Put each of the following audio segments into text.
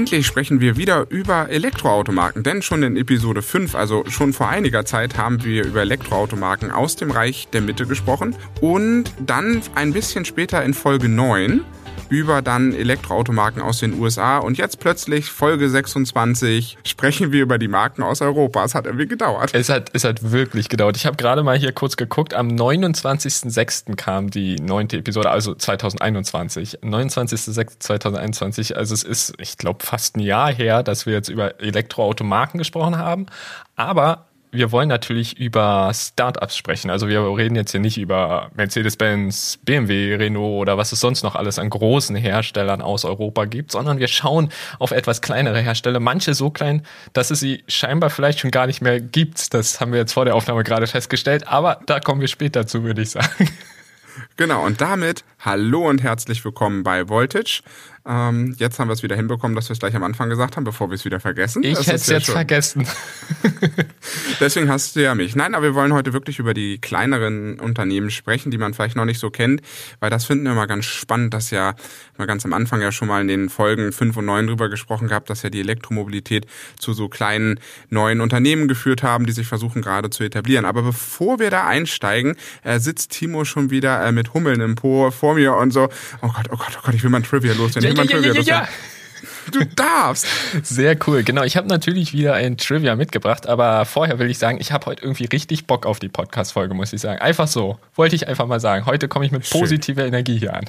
endlich sprechen wir wieder über Elektroautomarken, denn schon in Episode 5, also schon vor einiger Zeit, haben wir über Elektroautomarken aus dem Reich der Mitte gesprochen und dann ein bisschen später in Folge 9 über dann Elektroautomarken aus den USA und jetzt plötzlich Folge 26 sprechen wir über die Marken aus Europa. Es hat irgendwie gedauert. Es hat, es hat wirklich gedauert. Ich habe gerade mal hier kurz geguckt. Am 29.06. kam die neunte Episode, also 2021. 29.06.2021. Also es ist, ich glaube, fast ein Jahr her, dass wir jetzt über Elektroautomarken gesprochen haben. Aber wir wollen natürlich über Startups sprechen. Also wir reden jetzt hier nicht über Mercedes-Benz, BMW, Renault oder was es sonst noch alles an großen Herstellern aus Europa gibt, sondern wir schauen auf etwas kleinere Hersteller. Manche so klein, dass es sie scheinbar vielleicht schon gar nicht mehr gibt. Das haben wir jetzt vor der Aufnahme gerade festgestellt. Aber da kommen wir später zu, würde ich sagen. Genau, und damit hallo und herzlich willkommen bei Voltage. Ähm, jetzt haben wir es wieder hinbekommen, dass wir es gleich am Anfang gesagt haben, bevor wir es wieder vergessen. Ich hätte es jetzt schön. vergessen. Deswegen hast du ja mich. Nein, aber wir wollen heute wirklich über die kleineren Unternehmen sprechen, die man vielleicht noch nicht so kennt, weil das finden wir immer ganz spannend, dass ja mal ganz am Anfang ja schon mal in den Folgen 5 und 9 drüber gesprochen gehabt, dass ja die Elektromobilität zu so kleinen neuen Unternehmen geführt haben, die sich versuchen gerade zu etablieren. Aber bevor wir da einsteigen, äh, sitzt Timo schon wieder äh, mit Hummeln im Po vor mir und so, oh Gott, oh Gott, oh Gott, ich will mal ein Trivia loswerden ja, ja, ja, ja, ja. Du darfst. Sehr cool. Genau, ich habe natürlich wieder ein Trivia mitgebracht, aber vorher will ich sagen, ich habe heute irgendwie richtig Bock auf die Podcast-Folge, muss ich sagen. Einfach so. Wollte ich einfach mal sagen. Heute komme ich mit positiver Schön. Energie hier an.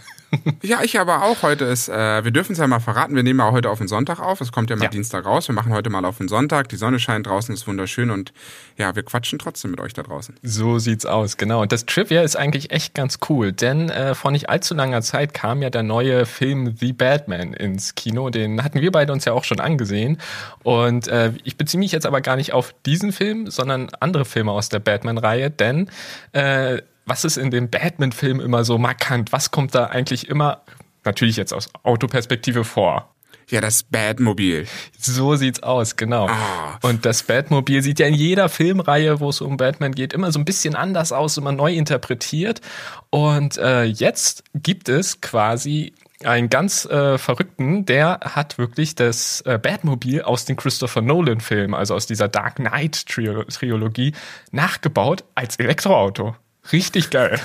Ja, ich aber auch. Heute ist, äh, wir dürfen es ja mal verraten, wir nehmen ja heute auf den Sonntag auf. Es kommt ja mal ja. Dienstag raus. Wir machen heute mal auf den Sonntag. Die Sonne scheint draußen, ist wunderschön und ja, wir quatschen trotzdem mit euch da draußen. So sieht's aus, genau. Und das Trivia ist eigentlich echt ganz cool, denn äh, vor nicht allzu langer Zeit kam ja der neue Film The Batman ins Kino. Den hatten wir beide uns ja auch schon angesehen. Und äh, ich beziehe mich jetzt aber gar nicht auf diesen Film, sondern andere Filme aus der Batman-Reihe, denn äh, was ist in dem Batman-Film immer so markant? Was kommt da eigentlich immer, natürlich jetzt aus Autoperspektive vor? Ja, das Batmobil. So sieht's aus, genau. Ah. Und das Batmobil sieht ja in jeder Filmreihe, wo es um Batman geht, immer so ein bisschen anders aus, immer neu interpretiert. Und äh, jetzt gibt es quasi einen ganz äh, verrückten, der hat wirklich das äh, Batmobil aus den Christopher Nolan Filmen, also aus dieser Dark Knight Trilogie, nachgebaut als Elektroauto. Richtig geil.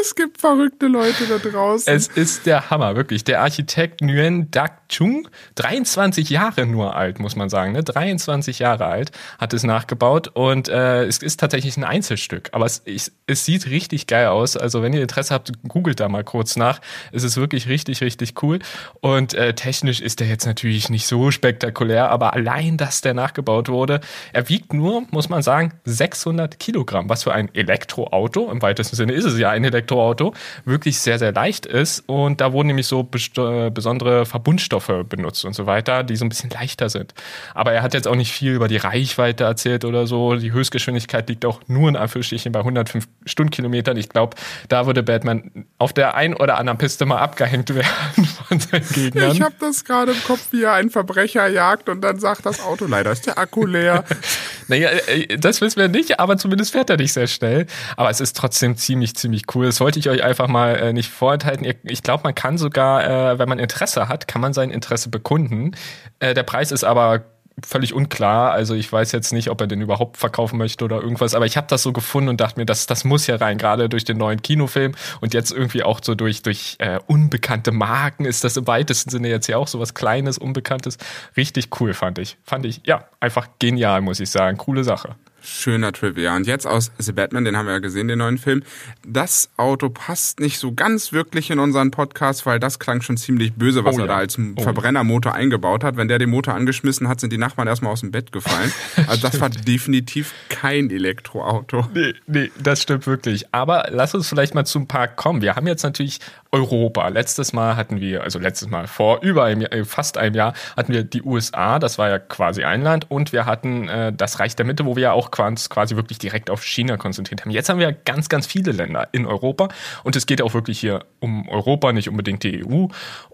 es gibt verrückte Leute da draußen. Es ist der Hammer, wirklich. Der Architekt Nguyen Dak Chung, 23 Jahre nur alt, muss man sagen. Ne? 23 Jahre alt, hat es nachgebaut und äh, es ist tatsächlich ein Einzelstück. Aber es, ich, es sieht richtig geil aus. Also wenn ihr Interesse habt, googelt da mal kurz nach. Es ist wirklich richtig, richtig cool. Und äh, technisch ist der jetzt natürlich nicht so spektakulär, aber allein, dass der nachgebaut wurde, er wiegt nur, muss man sagen, 600 Kilogramm, was für ein Elektroauto im weitesten Sinne ist es ja ein Elektroauto, wirklich sehr, sehr leicht ist. Und da wurden nämlich so äh, besondere Verbundstoffe benutzt und so weiter, die so ein bisschen leichter sind. Aber er hat jetzt auch nicht viel über die Reichweite erzählt oder so. Die Höchstgeschwindigkeit liegt auch nur in Anführungsstrichen bei 105 Stundenkilometern. Ich glaube, da würde Batman auf der einen oder anderen Piste mal abgehängt werden von seinen Gegnern. Ich habe das gerade im Kopf, wie er einen Verbrecher jagt und dann sagt das Auto, leider ist der Akku leer. naja, äh, das wissen wir nicht, aber zumindest fährt er nicht sehr schnell. Aber es ist trotzdem ziemlich, ziemlich cool. Das wollte ich euch einfach mal äh, nicht vorenthalten. Ich glaube, man kann sogar, äh, wenn man Interesse hat, kann man sein Interesse bekunden. Äh, der Preis ist aber völlig unklar. Also ich weiß jetzt nicht, ob er den überhaupt verkaufen möchte oder irgendwas, aber ich habe das so gefunden und dachte mir, das, das muss ja rein, gerade durch den neuen Kinofilm und jetzt irgendwie auch so durch, durch äh, unbekannte Marken ist das im weitesten Sinne jetzt ja auch so was Kleines, Unbekanntes. Richtig cool, fand ich. Fand ich, ja, einfach genial, muss ich sagen. Coole Sache. Schöner Trivia. Und jetzt aus The Batman, den haben wir ja gesehen, den neuen Film. Das Auto passt nicht so ganz wirklich in unseren Podcast, weil das klang schon ziemlich böse, was oh, er ja. da als oh. Verbrennermotor eingebaut hat. Wenn der den Motor angeschmissen hat, sind die Nachbarn erstmal aus dem Bett gefallen. Also das war definitiv kein Elektroauto. Nee, nee, das stimmt wirklich. Aber lass uns vielleicht mal zum Park kommen. Wir haben jetzt natürlich Europa. Letztes Mal hatten wir, also letztes Mal vor über einem Jahr, äh, fast einem Jahr, hatten wir die USA, das war ja quasi ein Land, und wir hatten äh, das Reich der Mitte, wo wir ja auch quasi wirklich direkt auf China konzentriert haben. Jetzt haben wir ganz, ganz viele Länder in Europa und es geht auch wirklich hier um Europa, nicht unbedingt die EU.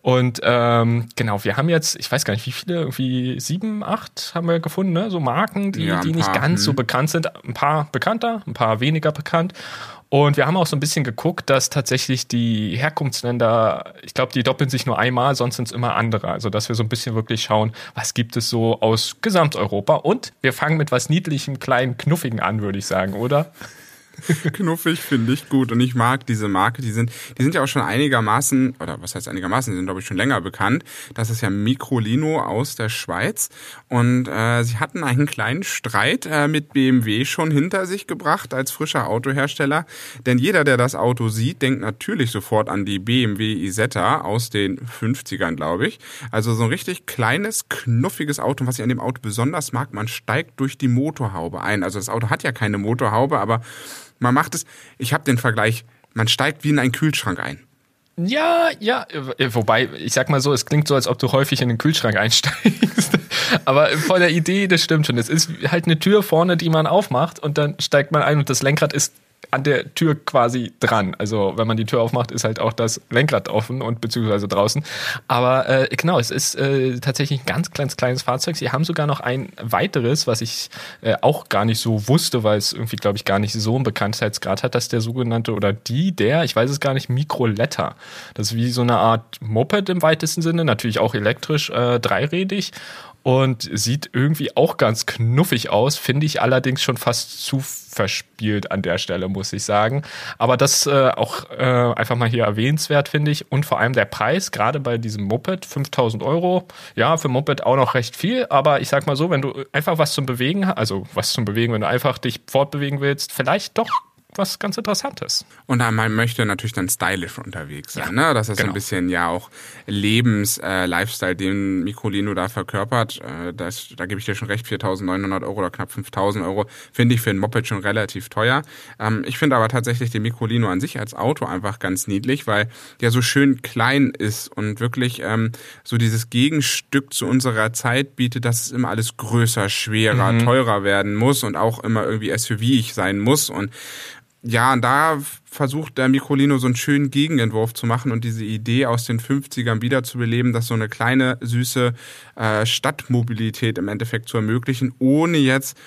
Und ähm, genau, wir haben jetzt, ich weiß gar nicht, wie viele, irgendwie sieben, acht haben wir gefunden, ne? so Marken, die, ja, die nicht ganz so bekannt sind. Ein paar bekannter, ein paar weniger bekannt. Und wir haben auch so ein bisschen geguckt, dass tatsächlich die Herkunftsländer, ich glaube, die doppeln sich nur einmal, sonst sind es immer andere. Also, dass wir so ein bisschen wirklich schauen, was gibt es so aus Gesamteuropa. Und wir fangen mit was Niedlichem, kleinen, knuffigen an, würde ich sagen, oder? Knuffig finde ich gut und ich mag diese Marke. Die sind, die sind ja auch schon einigermaßen, oder was heißt einigermaßen, die sind glaube ich schon länger bekannt. Das ist ja Microlino aus der Schweiz und äh, sie hatten einen kleinen Streit äh, mit BMW schon hinter sich gebracht als frischer Autohersteller. Denn jeder, der das Auto sieht, denkt natürlich sofort an die BMW Isetta aus den 50ern, glaube ich. Also so ein richtig kleines, knuffiges Auto. was ich an dem Auto besonders mag, man steigt durch die Motorhaube ein. Also das Auto hat ja keine Motorhaube, aber man macht es, ich habe den Vergleich, man steigt wie in einen Kühlschrank ein. Ja, ja, wobei, ich sag mal so, es klingt so, als ob du häufig in den Kühlschrank einsteigst. Aber von der Idee, das stimmt schon. Es ist halt eine Tür vorne, die man aufmacht und dann steigt man ein und das Lenkrad ist an der Tür quasi dran. Also wenn man die Tür aufmacht, ist halt auch das Lenkrad offen und beziehungsweise draußen. Aber äh, genau, es ist äh, tatsächlich ein ganz kleines, kleines Fahrzeug. Sie haben sogar noch ein weiteres, was ich äh, auch gar nicht so wusste, weil es irgendwie, glaube ich, gar nicht so einen Bekanntheitsgrad hat, dass der sogenannte oder die, der, ich weiß es gar nicht, Mikroletta. Das ist wie so eine Art Moped im weitesten Sinne, natürlich auch elektrisch, äh, dreirädig und sieht irgendwie auch ganz knuffig aus, finde ich allerdings schon fast zu verspielt an der Stelle, muss ich sagen. Aber das äh, auch äh, einfach mal hier erwähnenswert, finde ich. Und vor allem der Preis, gerade bei diesem Moped, 5000 Euro. Ja, für Moped auch noch recht viel. Aber ich sag mal so, wenn du einfach was zum Bewegen also was zum Bewegen, wenn du einfach dich fortbewegen willst, vielleicht doch was ganz Interessantes. Und man möchte natürlich dann stylisch unterwegs sein. Ja, ne? Das ist genau. so ein bisschen ja auch Lebens-Lifestyle, äh, den Microlino da verkörpert. Äh, das, da gebe ich dir schon recht, 4.900 Euro oder knapp 5.000 Euro finde ich für ein Moped schon relativ teuer. Ähm, ich finde aber tatsächlich den Microlino an sich als Auto einfach ganz niedlich, weil der so schön klein ist und wirklich ähm, so dieses Gegenstück zu unserer Zeit bietet, dass es immer alles größer, schwerer, mhm. teurer werden muss und auch immer irgendwie SUV-ig sein muss und ja, und da versucht der Microlino so einen schönen Gegenentwurf zu machen und diese Idee aus den 50ern wiederzubeleben, dass so eine kleine, süße äh, Stadtmobilität im Endeffekt zu ermöglichen, ohne jetzt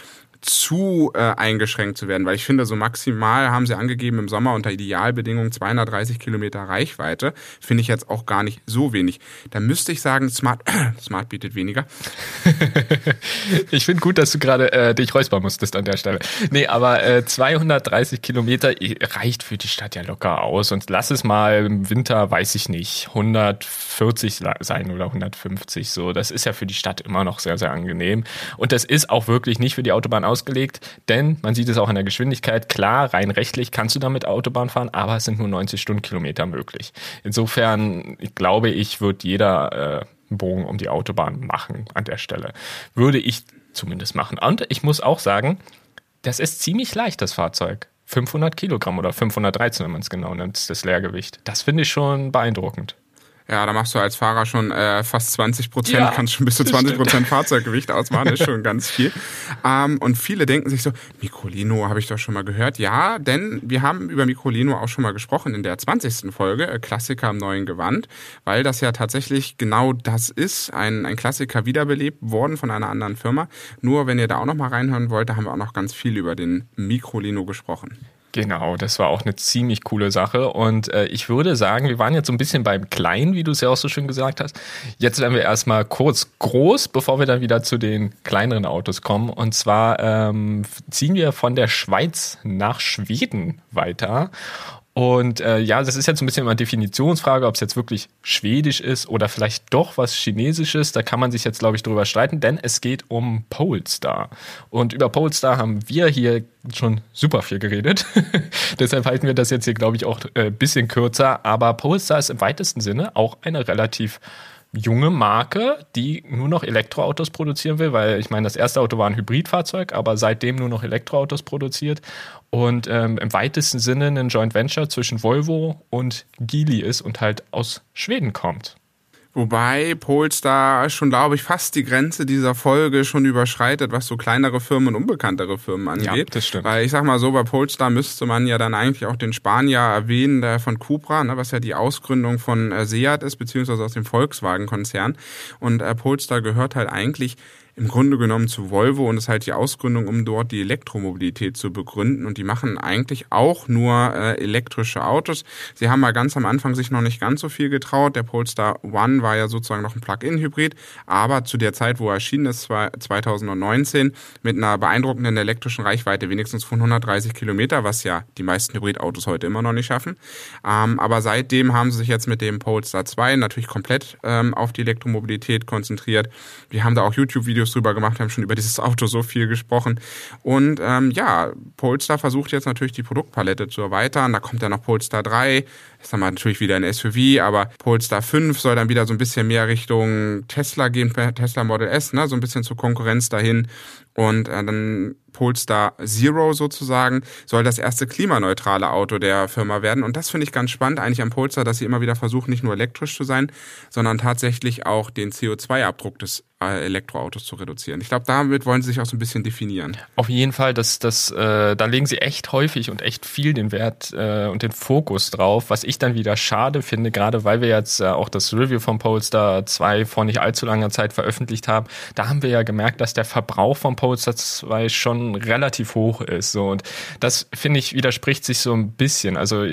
zu äh, eingeschränkt zu werden, weil ich finde, so maximal haben sie angegeben im Sommer unter Idealbedingungen 230 Kilometer Reichweite, finde ich jetzt auch gar nicht so wenig. Da müsste ich sagen, Smart, Smart bietet weniger. ich finde gut, dass du gerade äh, dich räuspern musstest an der Stelle. Nee, aber äh, 230 Kilometer reicht für die Stadt ja locker aus und lass es mal im Winter, weiß ich nicht, 140 sein oder 150 so. Das ist ja für die Stadt immer noch sehr, sehr angenehm und das ist auch wirklich nicht für die Autobahn ausgelegt, denn man sieht es auch an der Geschwindigkeit. Klar, rein rechtlich kannst du damit Autobahn fahren, aber es sind nur 90 Stundenkilometer möglich. Insofern glaube ich, wird jeder äh, Bogen um die Autobahn machen an der Stelle. Würde ich zumindest machen. Und ich muss auch sagen, das ist ziemlich leicht, das Fahrzeug. 500 Kilogramm oder 513, wenn man es genau nennt, das Leergewicht. Das finde ich schon beeindruckend. Ja, da machst du als Fahrer schon äh, fast 20 Prozent, ja, kannst schon bis zu 20 Prozent Fahrzeuggewicht ausmachen, ist schon ganz viel. Ähm, und viele denken sich so, Microlino habe ich doch schon mal gehört. Ja, denn wir haben über Microlino auch schon mal gesprochen in der 20. Folge, äh, Klassiker im neuen Gewand, weil das ja tatsächlich genau das ist, ein, ein Klassiker wiederbelebt worden von einer anderen Firma. Nur wenn ihr da auch noch mal reinhören wollt, da haben wir auch noch ganz viel über den Microlino gesprochen. Genau, das war auch eine ziemlich coole Sache. Und äh, ich würde sagen, wir waren jetzt so ein bisschen beim Kleinen, wie du es ja auch so schön gesagt hast. Jetzt werden wir erstmal kurz groß, bevor wir dann wieder zu den kleineren Autos kommen. Und zwar ähm, ziehen wir von der Schweiz nach Schweden weiter. Und äh, ja, das ist jetzt ein bisschen immer Definitionsfrage, ob es jetzt wirklich schwedisch ist oder vielleicht doch was Chinesisches. Da kann man sich jetzt, glaube ich, drüber streiten, denn es geht um Polestar. Und über Polestar haben wir hier schon super viel geredet. Deshalb halten wir das jetzt hier, glaube ich, auch ein äh, bisschen kürzer. Aber Polestar ist im weitesten Sinne auch eine relativ junge Marke, die nur noch Elektroautos produzieren will, weil ich meine, das erste Auto war ein Hybridfahrzeug, aber seitdem nur noch Elektroautos produziert und ähm, im weitesten Sinne ein Joint Venture zwischen Volvo und Geely ist und halt aus Schweden kommt. Wobei Polestar schon, glaube ich, fast die Grenze dieser Folge schon überschreitet, was so kleinere Firmen und unbekanntere Firmen angeht. Ja, das stimmt. Weil ich sag mal so, bei Polestar müsste man ja dann eigentlich auch den Spanier erwähnen, der von Cupra, ne, was ja die Ausgründung von äh, Seat ist, beziehungsweise aus dem Volkswagen-Konzern. Und äh, Polestar gehört halt eigentlich im Grunde genommen zu Volvo und ist halt die Ausgründung, um dort die Elektromobilität zu begründen. Und die machen eigentlich auch nur äh, elektrische Autos. Sie haben mal ganz am Anfang sich noch nicht ganz so viel getraut. Der Polestar One war ja sozusagen noch ein Plug-in-Hybrid, aber zu der Zeit, wo er erschienen ist, 2019, mit einer beeindruckenden elektrischen Reichweite, wenigstens von 130 Kilometer, was ja die meisten Hybridautos heute immer noch nicht schaffen. Ähm, aber seitdem haben sie sich jetzt mit dem Polestar 2 natürlich komplett ähm, auf die Elektromobilität konzentriert. Wir haben da auch YouTube-Videos drüber gemacht, haben schon über dieses Auto so viel gesprochen. Und ähm, ja, Polestar versucht jetzt natürlich die Produktpalette zu erweitern. Da kommt ja noch Polestar 3, ist dann mal natürlich wieder ein SUV, aber Polestar 5 soll dann wieder so ein bisschen mehr Richtung Tesla gehen, Tesla Model S, ne, so ein bisschen zur Konkurrenz dahin. Und äh, dann Polestar Zero sozusagen soll das erste klimaneutrale Auto der Firma werden. Und das finde ich ganz spannend eigentlich am Polestar, dass sie immer wieder versuchen, nicht nur elektrisch zu sein, sondern tatsächlich auch den CO2-Abdruck des Elektroautos zu reduzieren. Ich glaube, damit wollen sie sich auch so ein bisschen definieren. Auf jeden Fall, das, das, äh, da legen sie echt häufig und echt viel den Wert äh, und den Fokus drauf, was ich dann wieder schade finde, gerade weil wir jetzt äh, auch das Review vom Polestar 2 vor nicht allzu langer Zeit veröffentlicht haben. Da haben wir ja gemerkt, dass der Verbrauch vom Polestar 2 schon relativ hoch ist. So. Und das, finde ich, widerspricht sich so ein bisschen. Also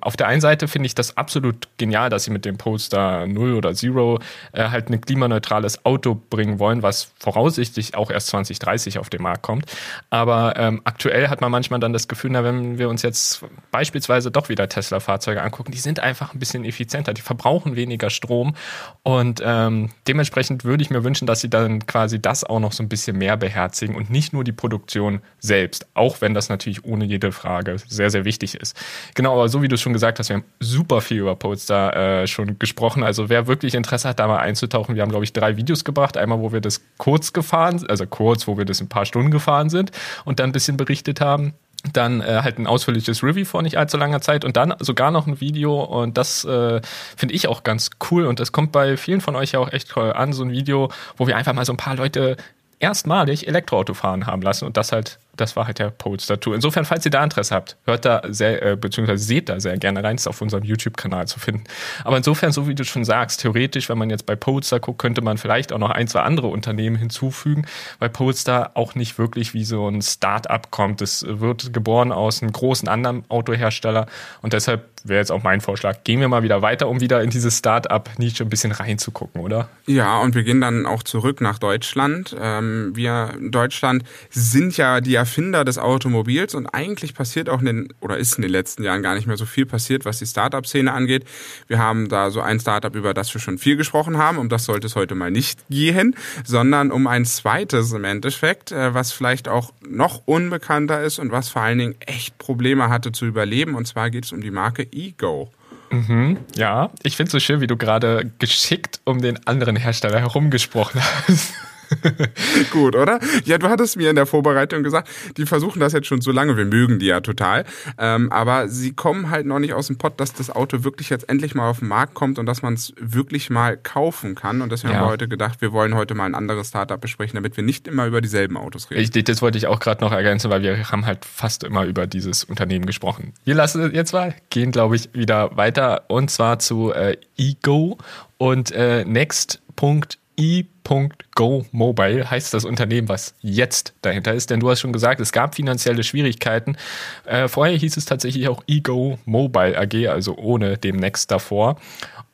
auf der einen Seite finde ich das absolut genial, dass sie mit dem Polestar 0 oder Zero äh, halt ein klimaneutrales Auto bringen wollen, was voraussichtlich auch erst 2030 auf den Markt kommt. Aber ähm, aktuell hat man manchmal dann das Gefühl, na, wenn wir uns jetzt beispielsweise doch wieder Tesla-Fahrzeuge angucken, die sind einfach ein bisschen effizienter, die verbrauchen weniger Strom und ähm, dementsprechend würde ich mir wünschen, dass sie dann quasi das auch noch so ein bisschen mehr beherzigen und nicht nur die Produktion selbst, auch wenn das natürlich ohne jede Frage sehr, sehr wichtig ist. Genau, aber so wie du schon gesagt hast, wir haben super viel über Polestar äh, schon gesprochen. Also wer wirklich Interesse hat, da mal einzutauchen, wir haben, glaube ich, drei Videos gebracht Einmal, wo wir das kurz gefahren, also kurz, wo wir das ein paar Stunden gefahren sind und dann ein bisschen berichtet haben dann äh, halt ein ausführliches Review vor nicht allzu langer Zeit und dann sogar noch ein Video und das äh, finde ich auch ganz cool und das kommt bei vielen von euch ja auch echt toll an, so ein Video, wo wir einfach mal so ein paar Leute erstmalig Elektroauto fahren haben lassen und das halt das war halt der Polestar Tour. Insofern, falls ihr da Interesse habt, hört da sehr, äh, beziehungsweise seht da sehr gerne rein, ist auf unserem YouTube-Kanal zu finden. Aber insofern, so wie du schon sagst, theoretisch, wenn man jetzt bei Polestar guckt, könnte man vielleicht auch noch ein, zwei andere Unternehmen hinzufügen, weil Polestar auch nicht wirklich wie so ein Start-up kommt. Es wird geboren aus einem großen anderen Autohersteller und deshalb wäre jetzt auch mein Vorschlag, gehen wir mal wieder weiter, um wieder in diese Start-up-Nische ein bisschen reinzugucken, oder? Ja, und wir gehen dann auch zurück nach Deutschland. Ähm, wir in Deutschland sind ja die Erfinder des Automobils und eigentlich passiert auch in den, oder ist in den letzten Jahren gar nicht mehr so viel passiert, was die Startup-Szene angeht. Wir haben da so ein Startup, über das wir schon viel gesprochen haben, um das sollte es heute mal nicht gehen, sondern um ein zweites im Endeffekt, äh, was vielleicht auch noch unbekannter ist und was vor allen Dingen echt Probleme hatte zu überleben. Und zwar geht es um die Marke Ego. Mhm, ja, ich finde es so schön, wie du gerade geschickt um den anderen Hersteller herumgesprochen hast. Gut, oder? Ja, du hattest mir in der Vorbereitung gesagt, die versuchen das jetzt schon so lange, wir mögen die ja total, ähm, aber sie kommen halt noch nicht aus dem Pott, dass das Auto wirklich jetzt endlich mal auf den Markt kommt und dass man es wirklich mal kaufen kann. Und deswegen ja. haben wir heute gedacht, wir wollen heute mal ein anderes Startup besprechen, damit wir nicht immer über dieselben Autos reden. Ich, das wollte ich auch gerade noch ergänzen, weil wir haben halt fast immer über dieses Unternehmen gesprochen. Wir lassen jetzt mal gehen, glaube ich, wieder weiter und zwar zu äh, Ego und äh, Next.io e.go Mobile heißt das Unternehmen, was jetzt dahinter ist. Denn du hast schon gesagt, es gab finanzielle Schwierigkeiten. Äh, vorher hieß es tatsächlich auch eGo Mobile AG, also ohne dem Next davor.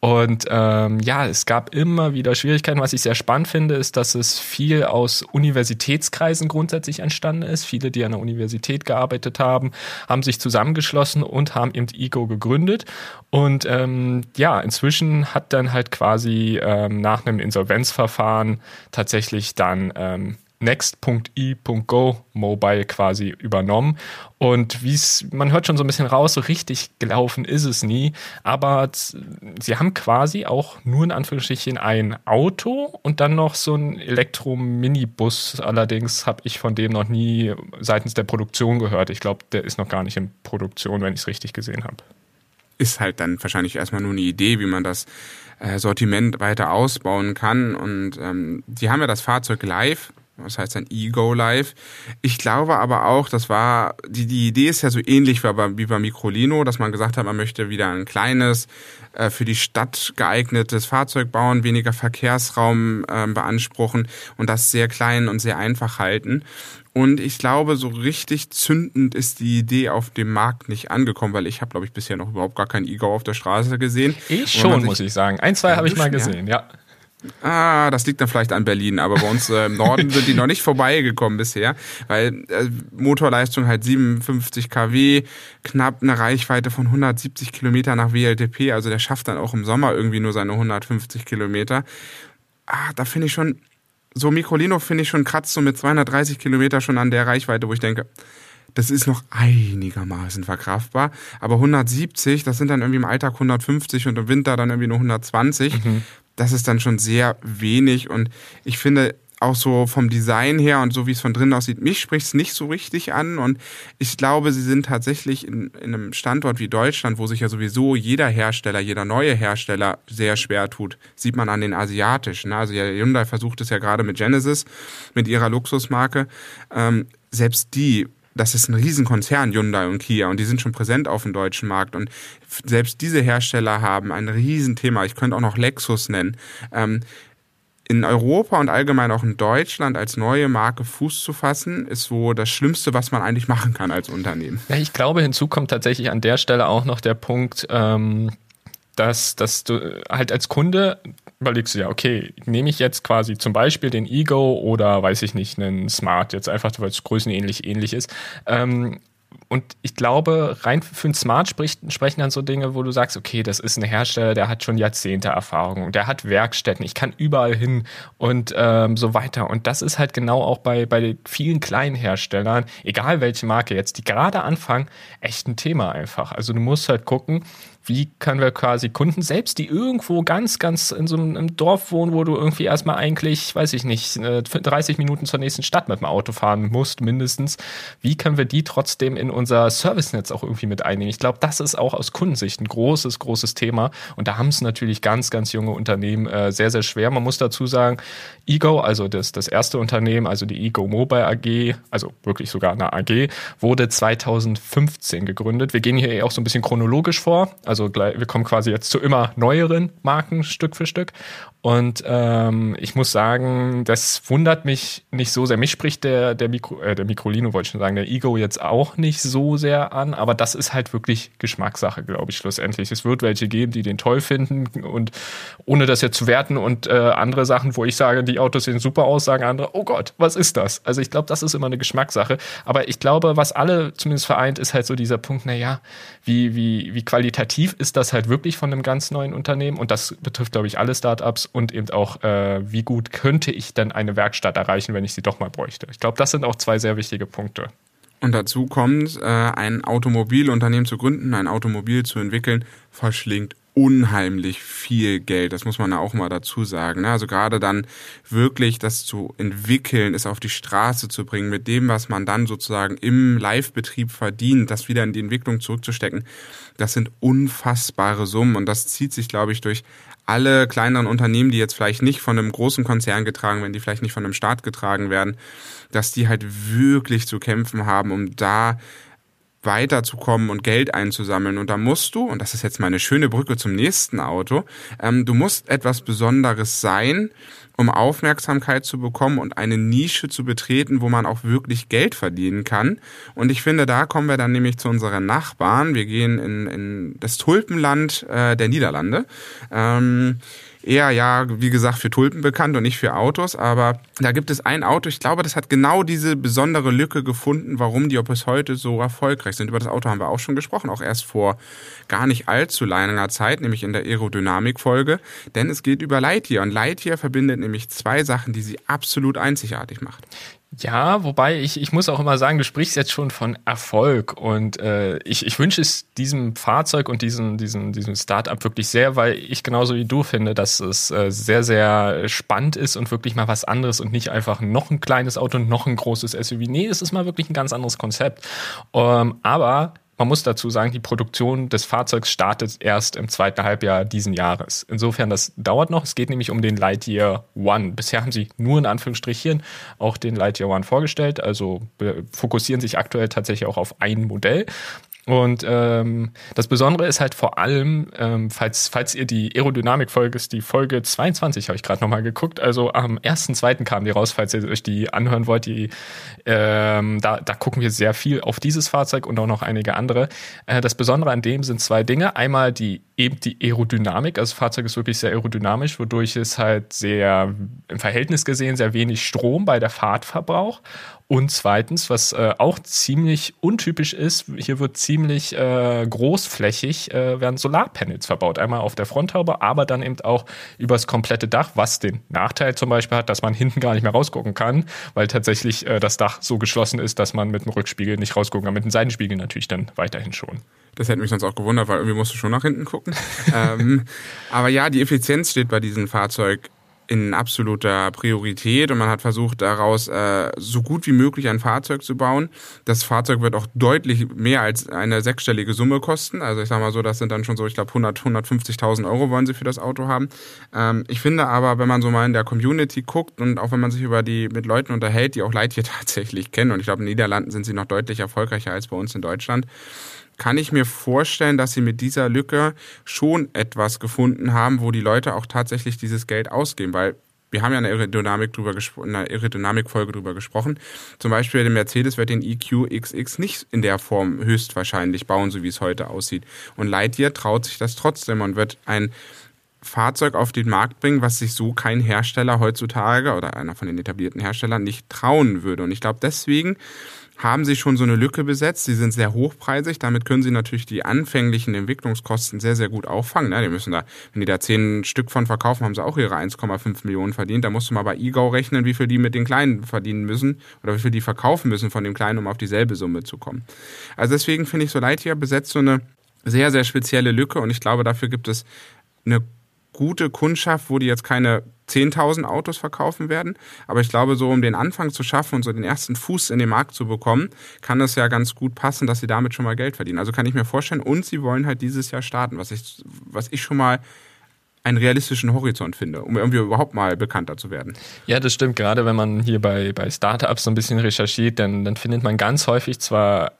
Und ähm, ja, es gab immer wieder Schwierigkeiten. Was ich sehr spannend finde, ist, dass es viel aus Universitätskreisen grundsätzlich entstanden ist. Viele, die an der Universität gearbeitet haben, haben sich zusammengeschlossen und haben eben Ego gegründet. Und ähm, ja, inzwischen hat dann halt quasi ähm, nach einem Insolvenzverfahren tatsächlich dann ähm, Next.i.go Mobile quasi übernommen. Und wie es, man hört schon so ein bisschen raus, so richtig gelaufen ist es nie. Aber sie haben quasi auch nur in Anführungsstrichen ein Auto und dann noch so ein Elektro-Minibus. Allerdings habe ich von dem noch nie seitens der Produktion gehört. Ich glaube, der ist noch gar nicht in Produktion, wenn ich es richtig gesehen habe. Ist halt dann wahrscheinlich erstmal nur eine Idee, wie man das äh, Sortiment weiter ausbauen kann. Und ähm, die haben ja das Fahrzeug live was heißt ein Ego Live. Ich glaube aber auch, das war, die, die Idee ist ja so ähnlich wie bei, wie bei Microlino, dass man gesagt hat, man möchte wieder ein kleines, äh, für die Stadt geeignetes Fahrzeug bauen, weniger Verkehrsraum äh, beanspruchen und das sehr klein und sehr einfach halten. Und ich glaube, so richtig zündend ist die Idee auf dem Markt nicht angekommen, weil ich habe, glaube ich, bisher noch überhaupt gar kein Ego auf der Straße gesehen. Ich schon, muss ich sagen. Ein, zwei habe ich mal gesehen, ja. Ah, das liegt dann vielleicht an Berlin, aber bei uns äh, im Norden sind die noch nicht vorbeigekommen bisher, weil äh, Motorleistung halt 57 kW, knapp eine Reichweite von 170 Kilometer nach WLTP, also der schafft dann auch im Sommer irgendwie nur seine 150 Kilometer. Ah, da finde ich schon, so Microlino finde ich schon kratzt so mit 230 Kilometer schon an der Reichweite, wo ich denke, das ist noch einigermaßen verkraftbar. Aber 170, das sind dann irgendwie im Alltag 150 und im Winter dann irgendwie nur 120. Mhm das ist dann schon sehr wenig und ich finde auch so vom Design her und so wie es von drinnen aussieht, mich spricht es nicht so richtig an und ich glaube, sie sind tatsächlich in, in einem Standort wie Deutschland, wo sich ja sowieso jeder Hersteller, jeder neue Hersteller sehr schwer tut, sieht man an den asiatischen. Also ja, Hyundai versucht es ja gerade mit Genesis, mit ihrer Luxusmarke. Ähm, selbst die das ist ein Riesenkonzern, Hyundai und Kia, und die sind schon präsent auf dem deutschen Markt. Und selbst diese Hersteller haben ein Riesenthema. Ich könnte auch noch Lexus nennen. Ähm, in Europa und allgemein auch in Deutschland als neue Marke Fuß zu fassen, ist so das Schlimmste, was man eigentlich machen kann als Unternehmen. Ja, ich glaube, hinzu kommt tatsächlich an der Stelle auch noch der Punkt, ähm, dass, dass du halt als Kunde überlegst du ja, okay, nehme ich jetzt quasi zum Beispiel den Ego oder weiß ich nicht, einen Smart, jetzt einfach, weil es größenähnlich ähnlich ist. Ähm, und ich glaube, rein für einen Smart spricht, sprechen dann so Dinge, wo du sagst, okay, das ist ein Hersteller, der hat schon Jahrzehnte Erfahrung, der hat Werkstätten, ich kann überall hin und ähm, so weiter. Und das ist halt genau auch bei, bei vielen kleinen Herstellern, egal welche Marke jetzt, die gerade anfangen, echt ein Thema einfach. Also du musst halt gucken, wie können wir quasi Kunden selbst, die irgendwo ganz, ganz in so einem Dorf wohnen, wo du irgendwie erstmal eigentlich, weiß ich nicht, 30 äh, Minuten zur nächsten Stadt mit dem Auto fahren musst, mindestens, wie können wir die trotzdem in unser Servicenetz auch irgendwie mit einnehmen? Ich glaube, das ist auch aus Kundensicht ein großes, großes Thema. Und da haben es natürlich ganz, ganz junge Unternehmen äh, sehr, sehr schwer. Man muss dazu sagen, Ego, also das, das erste Unternehmen, also die Ego Mobile AG, also wirklich sogar eine AG, wurde 2015 gegründet. Wir gehen hier auch so ein bisschen chronologisch vor. Also wir kommen quasi jetzt zu immer neueren Marken Stück für Stück. Und ähm, ich muss sagen, das wundert mich nicht so sehr. Mich spricht der, der, Mikro, äh, der Microlino, wollte ich schon sagen, der Ego jetzt auch nicht so sehr an, aber das ist halt wirklich Geschmackssache, glaube ich, schlussendlich. Es wird welche geben, die den toll finden und ohne das jetzt zu werten und äh, andere Sachen, wo ich sage, die Autos sehen super aus, sagen andere, oh Gott, was ist das? Also ich glaube, das ist immer eine Geschmackssache. Aber ich glaube, was alle zumindest vereint, ist halt so dieser Punkt, naja, wie, wie, wie qualitativ ist das halt wirklich von einem ganz neuen Unternehmen? Und das betrifft, glaube ich, alle Startups und eben auch, äh, wie gut könnte ich denn eine Werkstatt erreichen, wenn ich sie doch mal bräuchte. Ich glaube, das sind auch zwei sehr wichtige Punkte. Und dazu kommt, äh, ein Automobilunternehmen zu gründen, ein Automobil zu entwickeln, verschlingt unheimlich viel Geld. Das muss man auch mal dazu sagen. Ne? Also gerade dann wirklich das zu entwickeln, es auf die Straße zu bringen, mit dem, was man dann sozusagen im Live-Betrieb verdient, das wieder in die Entwicklung zurückzustecken, das sind unfassbare Summen. Und das zieht sich, glaube ich, durch alle kleineren Unternehmen, die jetzt vielleicht nicht von einem großen Konzern getragen werden, die vielleicht nicht von einem Staat getragen werden, dass die halt wirklich zu kämpfen haben, um da weiterzukommen und Geld einzusammeln. Und da musst du, und das ist jetzt meine schöne Brücke zum nächsten Auto, ähm, du musst etwas Besonderes sein, um Aufmerksamkeit zu bekommen und eine Nische zu betreten, wo man auch wirklich Geld verdienen kann. Und ich finde, da kommen wir dann nämlich zu unseren Nachbarn. Wir gehen in, in das Tulpenland äh, der Niederlande. Ähm, eher ja, wie gesagt, für Tulpen bekannt und nicht für Autos, aber da gibt es ein Auto, ich glaube, das hat genau diese besondere Lücke gefunden, warum die bis heute so erfolgreich sind. Über das Auto haben wir auch schon gesprochen, auch erst vor gar nicht allzu langer Zeit, nämlich in der Aerodynamik-Folge, denn es geht über Lightyear und Lightyear verbindet nämlich zwei Sachen, die sie absolut einzigartig macht. Ja, wobei ich, ich muss auch immer sagen, du sprichst jetzt schon von Erfolg und äh, ich, ich wünsche es diesem Fahrzeug und diesem, diesem, diesem Startup wirklich sehr, weil ich genauso wie du finde, dass es äh, sehr, sehr spannend ist und wirklich mal was anderes und nicht einfach noch ein kleines Auto, noch ein großes SUV. Nee, es ist mal wirklich ein ganz anderes Konzept. Ähm, aber man muss dazu sagen, die Produktion des Fahrzeugs startet erst im zweiten Halbjahr diesen Jahres. Insofern, das dauert noch. Es geht nämlich um den Lightyear One. Bisher haben sie nur in Anführungsstrichen auch den Lightyear One vorgestellt, also fokussieren sich aktuell tatsächlich auch auf ein Modell. Und ähm, das Besondere ist halt vor allem, ähm, falls, falls ihr die Aerodynamik-Folge ist, die Folge 22 habe ich gerade nochmal geguckt. Also am 1.2. kam die raus, falls ihr euch die anhören wollt. Die, ähm, da, da gucken wir sehr viel auf dieses Fahrzeug und auch noch einige andere. Äh, das Besondere an dem sind zwei Dinge. Einmal die eben die Aerodynamik. Also das Fahrzeug ist wirklich sehr aerodynamisch, wodurch es halt sehr im Verhältnis gesehen sehr wenig Strom bei der Fahrt verbraucht. Und zweitens, was äh, auch ziemlich untypisch ist, hier wird ziemlich äh, großflächig äh, werden Solarpanels verbaut. Einmal auf der Fronthaube, aber dann eben auch übers komplette Dach, was den Nachteil zum Beispiel hat, dass man hinten gar nicht mehr rausgucken kann, weil tatsächlich äh, das Dach so geschlossen ist, dass man mit dem Rückspiegel nicht rausgucken kann. Mit dem Seitenspiegel natürlich dann weiterhin schon. Das hätte mich sonst auch gewundert, weil irgendwie musst du schon nach hinten gucken. ähm, aber ja, die Effizienz steht bei diesem Fahrzeug in absoluter Priorität und man hat versucht, daraus äh, so gut wie möglich ein Fahrzeug zu bauen. Das Fahrzeug wird auch deutlich mehr als eine sechsstellige Summe kosten. Also ich sage mal so, das sind dann schon so, ich glaube 100, 150.000 Euro wollen sie für das Auto haben. Ähm, ich finde aber, wenn man so mal in der Community guckt und auch wenn man sich über die mit Leuten unterhält, die auch Lightyear tatsächlich kennen und ich glaube in den Niederlanden sind sie noch deutlich erfolgreicher als bei uns in Deutschland, kann ich mir vorstellen, dass sie mit dieser Lücke schon etwas gefunden haben, wo die Leute auch tatsächlich dieses Geld ausgeben, weil wir haben ja gesprochen, eine Aerodynamik-Folge drüber gesprochen. Zum Beispiel der Mercedes wird den EQXX nicht in der Form höchstwahrscheinlich bauen, so wie es heute aussieht. Und Lightyear traut sich das trotzdem und wird ein Fahrzeug auf den Markt bringen, was sich so kein Hersteller heutzutage oder einer von den etablierten Herstellern nicht trauen würde. Und ich glaube, deswegen haben sie schon so eine Lücke besetzt. Sie sind sehr hochpreisig. Damit können sie natürlich die anfänglichen Entwicklungskosten sehr, sehr gut auffangen. Die müssen da, wenn die da zehn Stück von verkaufen, haben sie auch ihre 1,5 Millionen verdient. Da musst du mal bei IGAU rechnen, wie viel die mit den Kleinen verdienen müssen oder wie viel die verkaufen müssen von dem Kleinen, um auf dieselbe Summe zu kommen. Also deswegen finde ich so Lightyear besetzt so eine sehr, sehr spezielle Lücke und ich glaube, dafür gibt es eine gute Kundschaft, wo die jetzt keine 10.000 Autos verkaufen werden. Aber ich glaube, so um den Anfang zu schaffen und so den ersten Fuß in den Markt zu bekommen, kann es ja ganz gut passen, dass sie damit schon mal Geld verdienen. Also kann ich mir vorstellen. Und sie wollen halt dieses Jahr starten, was ich, was ich schon mal einen realistischen Horizont finde, um irgendwie überhaupt mal bekannter zu werden. Ja, das stimmt. Gerade wenn man hier bei, bei Startups so ein bisschen recherchiert, dann, dann findet man ganz häufig zwar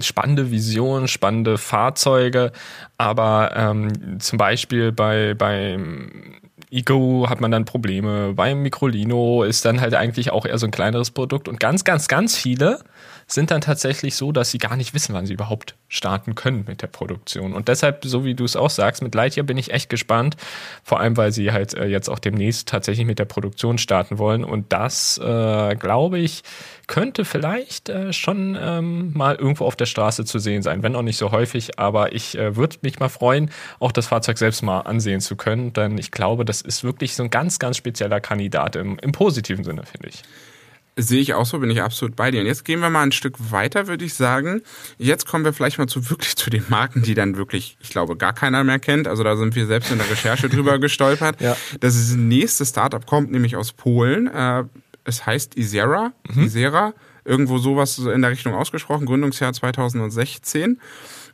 spannende Visionen, spannende Fahrzeuge, aber ähm, zum Beispiel bei, beim Ego hat man dann Probleme. Beim Microlino ist dann halt eigentlich auch eher so ein kleineres Produkt. Und ganz, ganz, ganz viele sind dann tatsächlich so, dass sie gar nicht wissen, wann sie überhaupt starten können mit der Produktion. Und deshalb, so wie du es auch sagst, mit Lightyear bin ich echt gespannt. Vor allem, weil sie halt äh, jetzt auch demnächst tatsächlich mit der Produktion starten wollen. Und das, äh, glaube ich, könnte vielleicht äh, schon ähm, mal irgendwo auf der Straße zu sehen sein. Wenn auch nicht so häufig, aber ich äh, würde mich mal freuen, auch das Fahrzeug selbst mal ansehen zu können. Denn ich glaube, das ist wirklich so ein ganz, ganz spezieller Kandidat im, im positiven Sinne, finde ich. Sehe ich auch so, bin ich absolut bei dir. Und jetzt gehen wir mal ein Stück weiter, würde ich sagen. Jetzt kommen wir vielleicht mal zu wirklich zu den Marken, die dann wirklich, ich glaube, gar keiner mehr kennt. Also da sind wir selbst in der Recherche drüber gestolpert. Ja. Das nächste Startup kommt nämlich aus Polen. Äh, es heißt Isera, mhm. Isera, irgendwo sowas in der Richtung ausgesprochen, Gründungsjahr 2016.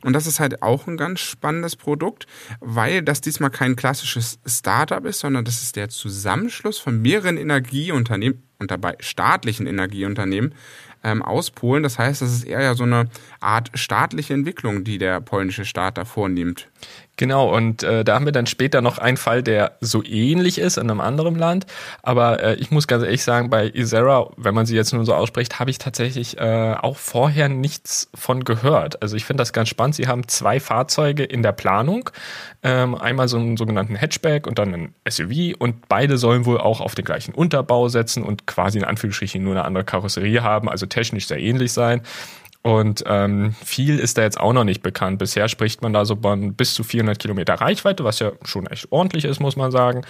Und das ist halt auch ein ganz spannendes Produkt, weil das diesmal kein klassisches Startup ist, sondern das ist der Zusammenschluss von mehreren Energieunternehmen und dabei staatlichen Energieunternehmen ähm, aus Polen. Das heißt, das ist eher ja so eine Art staatliche Entwicklung, die der polnische Staat da vornimmt. Genau, und äh, da haben wir dann später noch einen Fall, der so ähnlich ist in einem anderen Land. Aber äh, ich muss ganz ehrlich sagen, bei Isera, wenn man sie jetzt nur so ausspricht, habe ich tatsächlich äh, auch vorher nichts von gehört. Also ich finde das ganz spannend. Sie haben zwei Fahrzeuge in der Planung. Ähm, einmal so einen sogenannten Hatchback und dann ein SUV. Und beide sollen wohl auch auf den gleichen Unterbau setzen und quasi in Anführungsstrichen nur eine andere Karosserie haben, also technisch sehr ähnlich sein. Und ähm, viel ist da jetzt auch noch nicht bekannt. Bisher spricht man da so von bis zu 400 Kilometer Reichweite, was ja schon echt ordentlich ist, muss man sagen.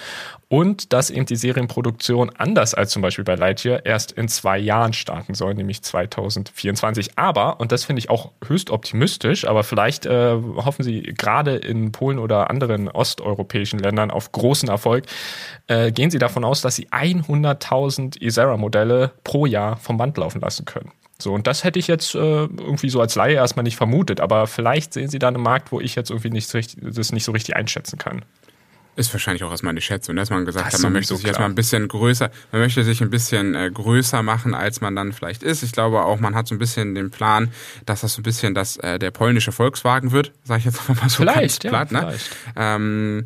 Und dass eben die Serienproduktion anders als zum Beispiel bei Lightyear erst in zwei Jahren starten soll, nämlich 2024. Aber, und das finde ich auch höchst optimistisch, aber vielleicht äh, hoffen sie gerade in Polen oder anderen osteuropäischen Ländern auf großen Erfolg, äh, gehen sie davon aus, dass sie 100.000 Isera-Modelle pro Jahr vom Band laufen lassen können. So, und das hätte ich jetzt äh, irgendwie so als Laie erstmal nicht vermutet, aber vielleicht sehen sie da einen Markt, wo ich jetzt irgendwie nicht so richtig, das nicht so richtig einschätzen kann. Ist wahrscheinlich auch erstmal eine Schätzung, dass man gesagt das hat, man möchte sich klar. erstmal ein bisschen größer, man möchte sich ein bisschen äh, größer machen, als man dann vielleicht ist. Ich glaube auch, man hat so ein bisschen den Plan, dass das so ein bisschen das äh, der polnische Volkswagen wird, sage ich jetzt einfach mal so vielleicht, ganz platt. Ja, ne? vielleicht. Ähm,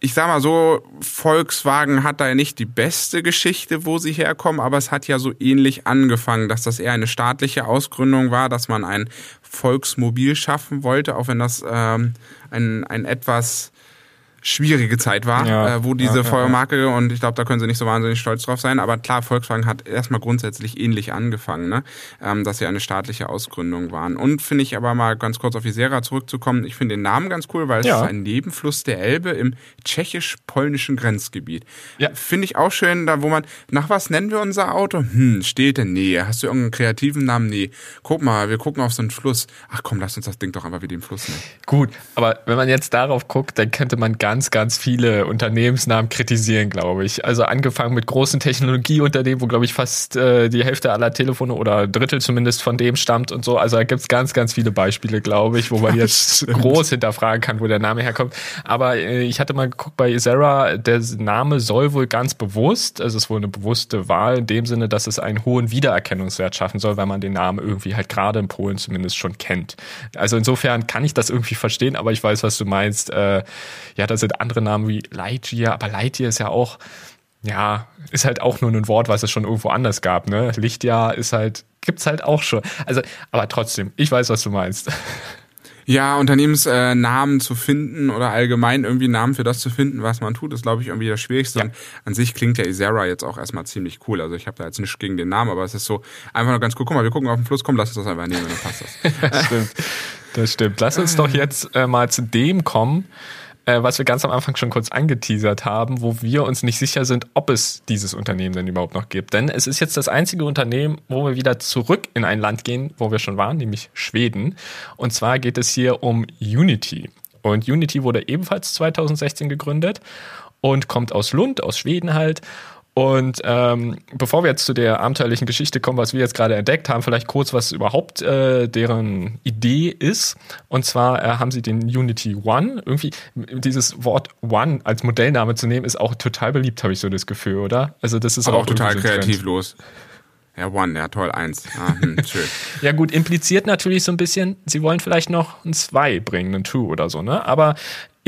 ich sag mal so, Volkswagen hat da ja nicht die beste Geschichte, wo sie herkommen, aber es hat ja so ähnlich angefangen, dass das eher eine staatliche Ausgründung war, dass man ein Volksmobil schaffen wollte, auch wenn das ähm, ein, ein etwas schwierige Zeit war, ja, äh, wo diese ja, Feuermarke ja, und ich glaube, da können sie nicht so wahnsinnig stolz drauf sein. Aber klar, Volkswagen hat erstmal grundsätzlich ähnlich angefangen, ne? ähm, dass sie eine staatliche Ausgründung waren. Und finde ich aber mal ganz kurz auf Isera zurückzukommen, ich finde den Namen ganz cool, weil es ist ein Nebenfluss der Elbe im tschechisch-polnischen Grenzgebiet. Finde ich auch schön, da wo man, nach was nennen wir unser Auto? Hm, steht denn? Nee. Hast du irgendeinen kreativen Namen? Nee. Guck mal, wir gucken auf so einen Fluss. Ach komm, lass uns das Ding doch einfach wie den Fluss nennen. Gut, aber wenn man jetzt darauf guckt, dann könnte man ganz ganz, ganz viele Unternehmensnamen kritisieren, glaube ich. Also angefangen mit großen Technologieunternehmen, wo, glaube ich, fast äh, die Hälfte aller Telefone oder Drittel zumindest von dem stammt und so. Also da gibt es ganz, ganz viele Beispiele, glaube ich, wo man jetzt groß hinterfragen kann, wo der Name herkommt. Aber äh, ich hatte mal geguckt bei Isera, der Name soll wohl ganz bewusst, also es ist wohl eine bewusste Wahl in dem Sinne, dass es einen hohen Wiedererkennungswert schaffen soll, weil man den Namen irgendwie halt gerade in Polen zumindest schon kennt. Also insofern kann ich das irgendwie verstehen, aber ich weiß, was du meinst. Äh, ja, das sind andere Namen wie Lightyear, aber Lightyear ist ja auch, ja, ist halt auch nur ein Wort, was es schon irgendwo anders gab, ne? Lichtjahr ist halt, gibt's halt auch schon. Also, aber trotzdem, ich weiß, was du meinst. Ja, Unternehmensnamen äh, zu finden oder allgemein irgendwie Namen für das zu finden, was man tut, ist, glaube ich, irgendwie das Schwierigste. Ja. Und an sich klingt ja Isera jetzt auch erstmal ziemlich cool. Also ich habe da jetzt nichts gegen den Namen, aber es ist so einfach nur ganz cool. Guck mal, wir gucken auf den Fluss, komm, lass uns das einfach nehmen, dann passt das. das stimmt. Das stimmt. Lass uns doch jetzt äh, mal zu dem kommen, äh, was wir ganz am Anfang schon kurz angeteasert haben, wo wir uns nicht sicher sind, ob es dieses Unternehmen denn überhaupt noch gibt. Denn es ist jetzt das einzige Unternehmen, wo wir wieder zurück in ein Land gehen, wo wir schon waren, nämlich Schweden. Und zwar geht es hier um Unity. Und Unity wurde ebenfalls 2016 gegründet und kommt aus Lund, aus Schweden halt. Und ähm, bevor wir jetzt zu der abenteuerlichen Geschichte kommen, was wir jetzt gerade entdeckt haben, vielleicht kurz, was überhaupt äh, deren Idee ist. Und zwar äh, haben sie den Unity One. Irgendwie dieses Wort One als Modellname zu nehmen, ist auch total beliebt, habe ich so das Gefühl, oder? Also das ist Aber auch, auch total kreativlos. Ja, One, ja, toll, eins. Ah, hm, schön. ja, gut, impliziert natürlich so ein bisschen, sie wollen vielleicht noch ein Zwei bringen, ein Two oder so, ne? Aber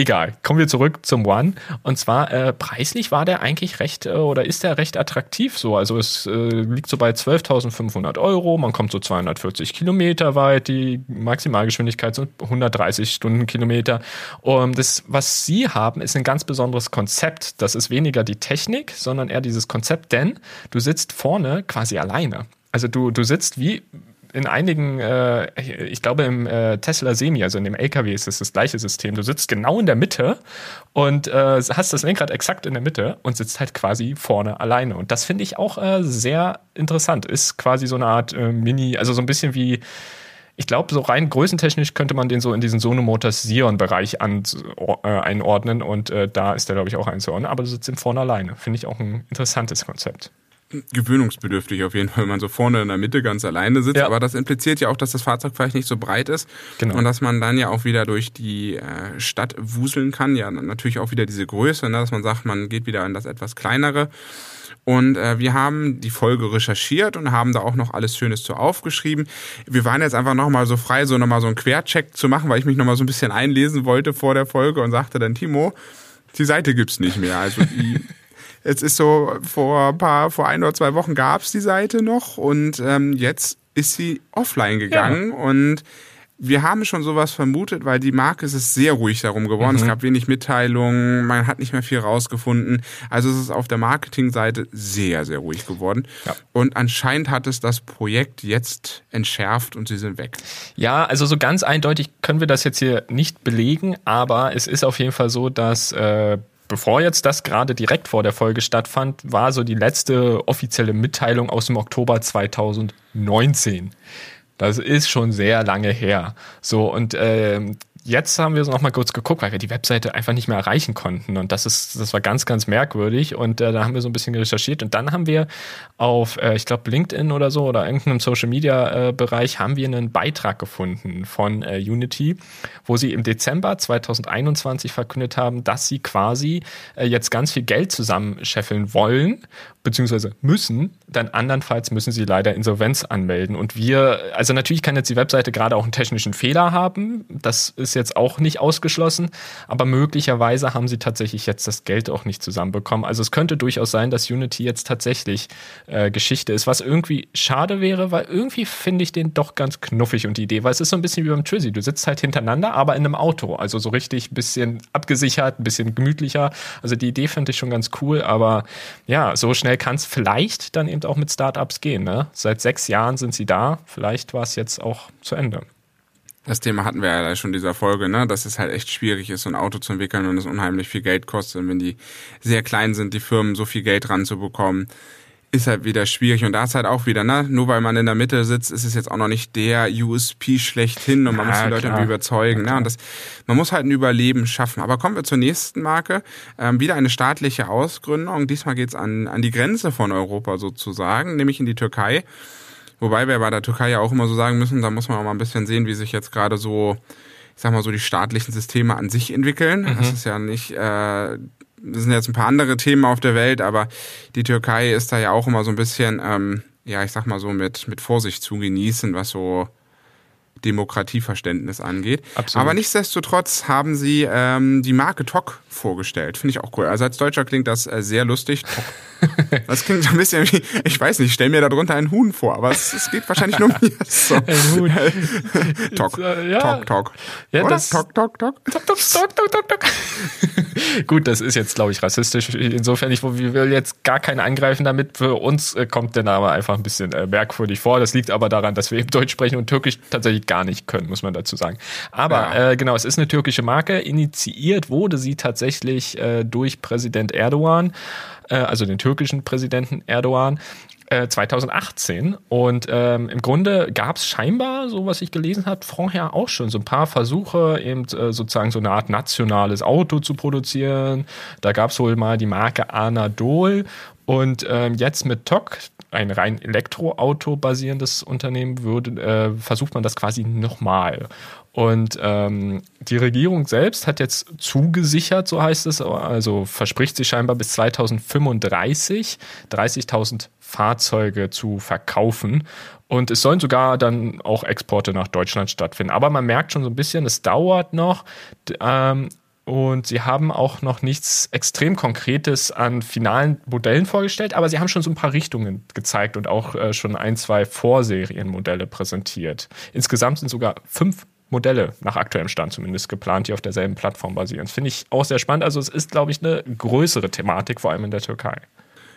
Egal, kommen wir zurück zum One. Und zwar äh, preislich war der eigentlich recht äh, oder ist der recht attraktiv so. Also es äh, liegt so bei 12.500 Euro. Man kommt so 240 Kilometer weit. Die Maximalgeschwindigkeit sind 130 Stundenkilometer. Und das, was Sie haben, ist ein ganz besonderes Konzept. Das ist weniger die Technik, sondern eher dieses Konzept, denn du sitzt vorne quasi alleine. Also du, du sitzt wie in einigen, äh, ich glaube im äh, Tesla Semi, also in dem LKW ist es das gleiche System. Du sitzt genau in der Mitte und äh, hast das Lenkrad exakt in der Mitte und sitzt halt quasi vorne alleine. Und das finde ich auch äh, sehr interessant. Ist quasi so eine Art äh, Mini, also so ein bisschen wie ich glaube, so rein größentechnisch könnte man den so in diesen Sono Motors Sion-Bereich äh, einordnen und äh, da ist der, glaube ich, auch einzuordnen. Aber du sitzt im vorne alleine. Finde ich auch ein interessantes Konzept gewöhnungsbedürftig auf jeden Fall, wenn man so vorne in der Mitte ganz alleine sitzt. Ja. Aber das impliziert ja auch, dass das Fahrzeug vielleicht nicht so breit ist genau. und dass man dann ja auch wieder durch die äh, Stadt wuseln kann. Ja, natürlich auch wieder diese Größe, ne, dass man sagt, man geht wieder in das etwas kleinere. Und äh, wir haben die Folge recherchiert und haben da auch noch alles Schönes zu aufgeschrieben. Wir waren jetzt einfach nochmal so frei, so nochmal so einen Quercheck zu machen, weil ich mich nochmal so ein bisschen einlesen wollte vor der Folge und sagte dann, Timo, die Seite gibt's nicht mehr. Also die Jetzt ist so, vor ein paar, vor ein oder zwei Wochen gab es die Seite noch und ähm, jetzt ist sie offline gegangen ja. und wir haben schon sowas vermutet, weil die Marke ist es sehr ruhig darum geworden. Mhm. Es gab wenig Mitteilungen, man hat nicht mehr viel rausgefunden. Also es ist auf der Marketingseite sehr, sehr ruhig geworden. Ja. Und anscheinend hat es das Projekt jetzt entschärft und sie sind weg. Ja, also so ganz eindeutig können wir das jetzt hier nicht belegen, aber es ist auf jeden Fall so, dass äh, bevor jetzt das gerade direkt vor der Folge stattfand, war so die letzte offizielle Mitteilung aus dem Oktober 2019. Das ist schon sehr lange her. So, und äh, jetzt haben wir noch mal kurz geguckt, weil wir die Webseite einfach nicht mehr erreichen konnten. Und das ist, das war ganz, ganz merkwürdig. Und äh, da haben wir so ein bisschen recherchiert. Und dann haben wir auf, äh, ich glaube, LinkedIn oder so oder irgendeinem Social Media äh, Bereich haben wir einen Beitrag gefunden von äh, Unity, wo sie im Dezember 2021 verkündet haben, dass sie quasi äh, jetzt ganz viel Geld zusammenscheffeln wollen, beziehungsweise müssen, dann andernfalls müssen sie leider Insolvenz anmelden. Und wir, also natürlich kann jetzt die Webseite gerade auch einen technischen Fehler haben. Das ist jetzt auch nicht ausgeschlossen, aber möglicherweise haben sie tatsächlich jetzt das Geld auch nicht zusammenbekommen. Also es könnte durchaus sein, dass Unity jetzt tatsächlich äh, Geschichte ist, was irgendwie schade wäre, weil irgendwie finde ich den doch ganz knuffig und die Idee, weil es ist so ein bisschen wie beim Trizzy. Du sitzt halt hintereinander, aber in einem Auto. Also so richtig ein bisschen abgesichert, ein bisschen gemütlicher. Also die Idee finde ich schon ganz cool, aber ja, so schnell kann es vielleicht dann eben auch mit Startups gehen. Ne? Seit sechs Jahren sind sie da. Vielleicht war es jetzt auch zu Ende. Das Thema hatten wir ja schon in dieser Folge, ne? dass es halt echt schwierig ist, so ein Auto zu entwickeln und es unheimlich viel Geld kostet. Und wenn die sehr klein sind, die Firmen so viel Geld ranzubekommen, ist halt wieder schwierig. Und da ist halt auch wieder, ne, nur weil man in der Mitte sitzt, ist es jetzt auch noch nicht der USP schlechthin und man ja, muss die Leute klar. überzeugen. Ja, ne? Und das, man muss halt ein Überleben schaffen. Aber kommen wir zur nächsten Marke. Ähm, wieder eine staatliche Ausgründung. Diesmal geht's an, an die Grenze von Europa sozusagen, nämlich in die Türkei. Wobei wir bei der Türkei ja auch immer so sagen müssen, da muss man auch mal ein bisschen sehen, wie sich jetzt gerade so, ich sag mal so, die staatlichen Systeme an sich entwickeln. Mhm. Das ist ja nicht äh, das sind jetzt ein paar andere Themen auf der Welt, aber die Türkei ist da ja auch immer so ein bisschen, ähm, ja, ich sag mal so mit, mit Vorsicht zu genießen, was so Demokratieverständnis angeht. Absolut. Aber nichtsdestotrotz haben sie ähm, die Marke TOC vorgestellt. Finde ich auch cool. Also als Deutscher klingt das äh, sehr lustig. TOC. Das klingt ein bisschen wie, ich weiß nicht, ich stell mir darunter einen Huhn vor, aber es, es geht wahrscheinlich nur mir so. Ein Huhn. Talk, ja. talk, talk. Ja, Oder? Das, talk, talk, talk. Talk, talk, talk, talk, talk, talk. Gut, das ist jetzt, glaube ich, rassistisch. Insofern, ich will jetzt gar keinen angreifen damit. Für uns äh, kommt der Name einfach ein bisschen äh, merkwürdig vor. Das liegt aber daran, dass wir eben Deutsch sprechen und Türkisch tatsächlich gar nicht können, muss man dazu sagen. Aber ja. äh, genau, es ist eine türkische Marke. Initiiert wurde sie tatsächlich äh, durch Präsident Erdogan äh, also den türkischen Präsidenten Erdogan, 2018. Äh, Und ähm, im Grunde gab es scheinbar, so was ich gelesen habe, vorher auch schon so ein paar Versuche, eben äh, sozusagen so eine Art nationales Auto zu produzieren. Da gab es wohl mal die Marke Anadol. Und ähm, jetzt mit TOC, ein rein Elektroauto basierendes Unternehmen, würde, äh, versucht man das quasi nochmal. Und ähm, die Regierung selbst hat jetzt zugesichert, so heißt es, also verspricht sie scheinbar bis 2035 30.000 Fahrzeuge zu verkaufen. Und es sollen sogar dann auch Exporte nach Deutschland stattfinden. Aber man merkt schon so ein bisschen, es dauert noch. Ähm, und sie haben auch noch nichts extrem Konkretes an finalen Modellen vorgestellt, aber sie haben schon so ein paar Richtungen gezeigt und auch äh, schon ein, zwei Vorserienmodelle präsentiert. Insgesamt sind sogar fünf Modelle nach aktuellem Stand zumindest geplant, die auf derselben Plattform basieren. Das finde ich auch sehr spannend. Also es ist, glaube ich, eine größere Thematik, vor allem in der Türkei.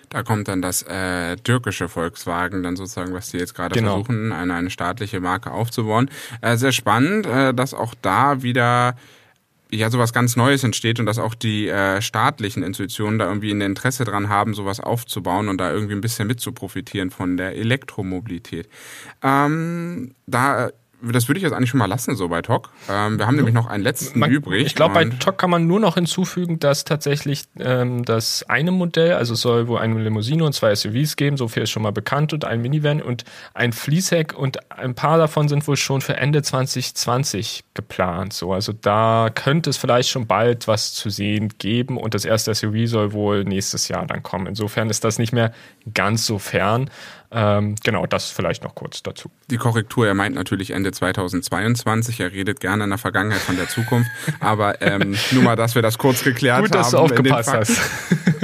Da kommt dann das äh, türkische Volkswagen, dann sozusagen, was die jetzt gerade genau. versuchen, eine, eine staatliche Marke aufzubauen. Äh, sehr spannend, äh, dass auch da wieder ja sowas ganz Neues entsteht und dass auch die äh, staatlichen Institutionen da irgendwie ein Interesse dran haben, sowas aufzubauen und da irgendwie ein bisschen mit zu profitieren von der Elektromobilität. Ähm, da das würde ich jetzt eigentlich schon mal lassen, so bei TOC. Ähm, wir haben nämlich noch einen letzten man, übrig. Ich glaube, bei TOC kann man nur noch hinzufügen, dass tatsächlich ähm, das eine Modell, also es soll wohl eine Limousine und zwei SUVs geben, so viel ist schon mal bekannt, und ein Minivan und ein Fließheck und ein paar davon sind wohl schon für Ende 2020 geplant. So, also da könnte es vielleicht schon bald was zu sehen geben und das erste SUV soll wohl nächstes Jahr dann kommen. Insofern ist das nicht mehr ganz so fern. Ähm, genau, das vielleicht noch kurz dazu. Die Korrektur, er meint natürlich Ende 2022. Er redet gerne in der Vergangenheit von der Zukunft. aber ähm, nur mal, dass wir das kurz geklärt gut, haben. Gut, dass du aufgepasst hast.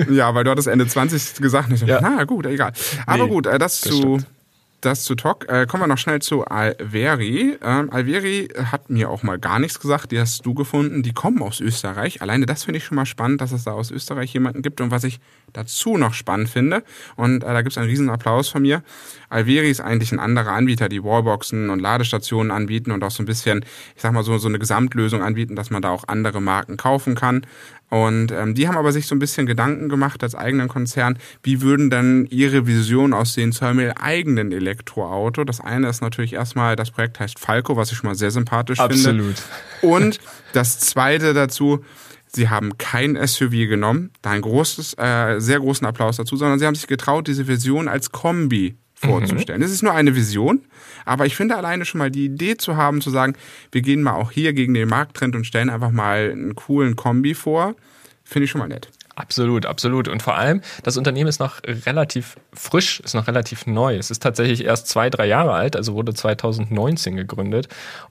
ja, weil du hattest Ende 20 gesagt. Ich ja. Na gut, egal. Aber nee, gut, äh, das, das zu... Stimmt das zu Tok. Äh, kommen wir noch schnell zu Alveri. Ähm, Alveri hat mir auch mal gar nichts gesagt. Die hast du gefunden. Die kommen aus Österreich. Alleine das finde ich schon mal spannend, dass es da aus Österreich jemanden gibt. Und was ich dazu noch spannend finde, und äh, da gibt es einen riesen Applaus von mir. Alveri ist eigentlich ein anderer Anbieter, die Wallboxen und Ladestationen anbieten und auch so ein bisschen, ich sag mal so, so eine Gesamtlösung anbieten, dass man da auch andere Marken kaufen kann. Und ähm, die haben aber sich so ein bisschen Gedanken gemacht als eigenen Konzern, wie würden dann ihre Vision aussehen zu einem eigenen Elektroauto. Das eine ist natürlich erstmal, das Projekt heißt Falco, was ich schon mal sehr sympathisch Absolut. finde. Und das zweite dazu, Sie haben kein SUV genommen, da ein großes, äh, sehr großen Applaus dazu, sondern sie haben sich getraut, diese Vision als Kombi vorzustellen. Es ist nur eine Vision, aber ich finde alleine schon mal die Idee zu haben, zu sagen, wir gehen mal auch hier gegen den Markttrend und stellen einfach mal einen coolen Kombi vor, finde ich schon mal nett. Absolut, absolut. Und vor allem, das Unternehmen ist noch relativ frisch, ist noch relativ neu. Es ist tatsächlich erst zwei, drei Jahre alt, also wurde 2019 gegründet.